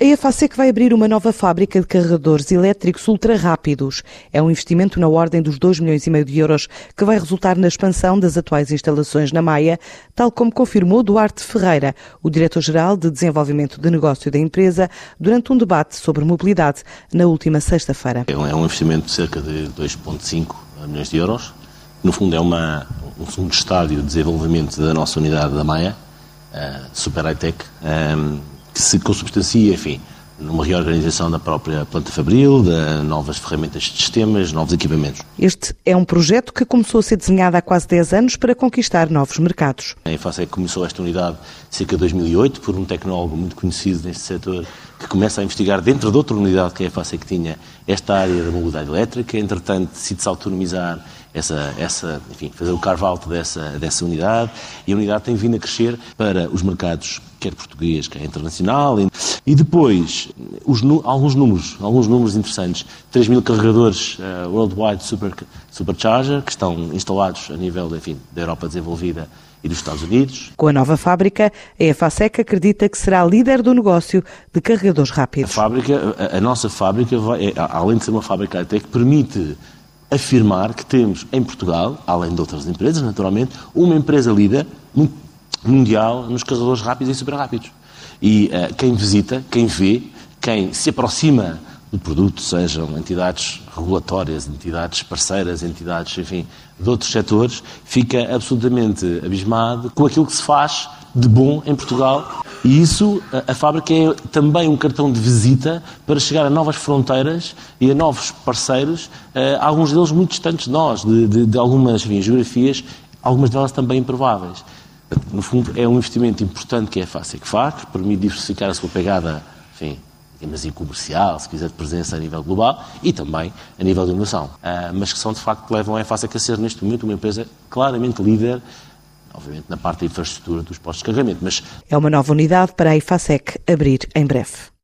A EFASEC vai abrir uma nova fábrica de carregadores elétricos ultra rápidos. É um investimento na ordem dos 2 milhões e meio de euros que vai resultar na expansão das atuais instalações na Maia, tal como confirmou Duarte Ferreira, o diretor-geral de desenvolvimento de negócio da empresa, durante um debate sobre mobilidade na última sexta-feira. É um investimento de cerca de 2,5 milhões de euros. No fundo, é uma, um segundo estádio de desenvolvimento da nossa unidade da Maia, uh, Super High Tech. Um, ehm, que se consubstancia, enfim, numa reorganização da própria planta fabril, de novas ferramentas de sistemas, novos equipamentos. Este é um projeto que começou a ser desenhado há quase 10 anos para conquistar novos mercados. A EFASEC começou esta unidade cerca de 2008 por um tecnólogo muito conhecido neste setor que começa a investigar dentro de outra unidade que a EFASEC tinha esta área da mobilidade elétrica, entretanto decide-se autonomizar essa, essa, enfim, fazer o carve-out dessa, dessa unidade e a unidade tem vindo a crescer para os mercados quer português, quer internacional. E depois, os, alguns números, alguns números interessantes. 3 mil carregadores uh, Worldwide Super, Supercharger, que estão instalados a nível enfim, da Europa desenvolvida e dos Estados Unidos. Com a nova fábrica, a EFASEC acredita que será líder do negócio de carregadores rápidos. A fábrica, a, a nossa fábrica, vai, é, além de ser uma fábrica até que permite afirmar que temos em Portugal, além de outras empresas, naturalmente, uma empresa líder mundial nos carregadores rápidos e super rápidos. E uh, quem visita, quem vê, quem se aproxima do produto, sejam entidades regulatórias, entidades parceiras, entidades, enfim, de outros setores, fica absolutamente abismado com aquilo que se faz de bom em Portugal. E isso, a, a fábrica é também um cartão de visita para chegar a novas fronteiras e a novos parceiros, uh, alguns deles muito distantes de nós, de, de, de algumas enfim, geografias, algumas delas também improváveis. No fundo, é um investimento importante que é que faz, permite diversificar a sua pegada, enfim, digamos assim, comercial, se quiser, de presença a nível global e também a nível de inovação. Uh, mas que são, de facto, que levam a EFASEC a ser, neste momento, uma empresa claramente líder, obviamente, na parte da infraestrutura dos postos de carregamento. Mas... É uma nova unidade para a EFASEC abrir em breve.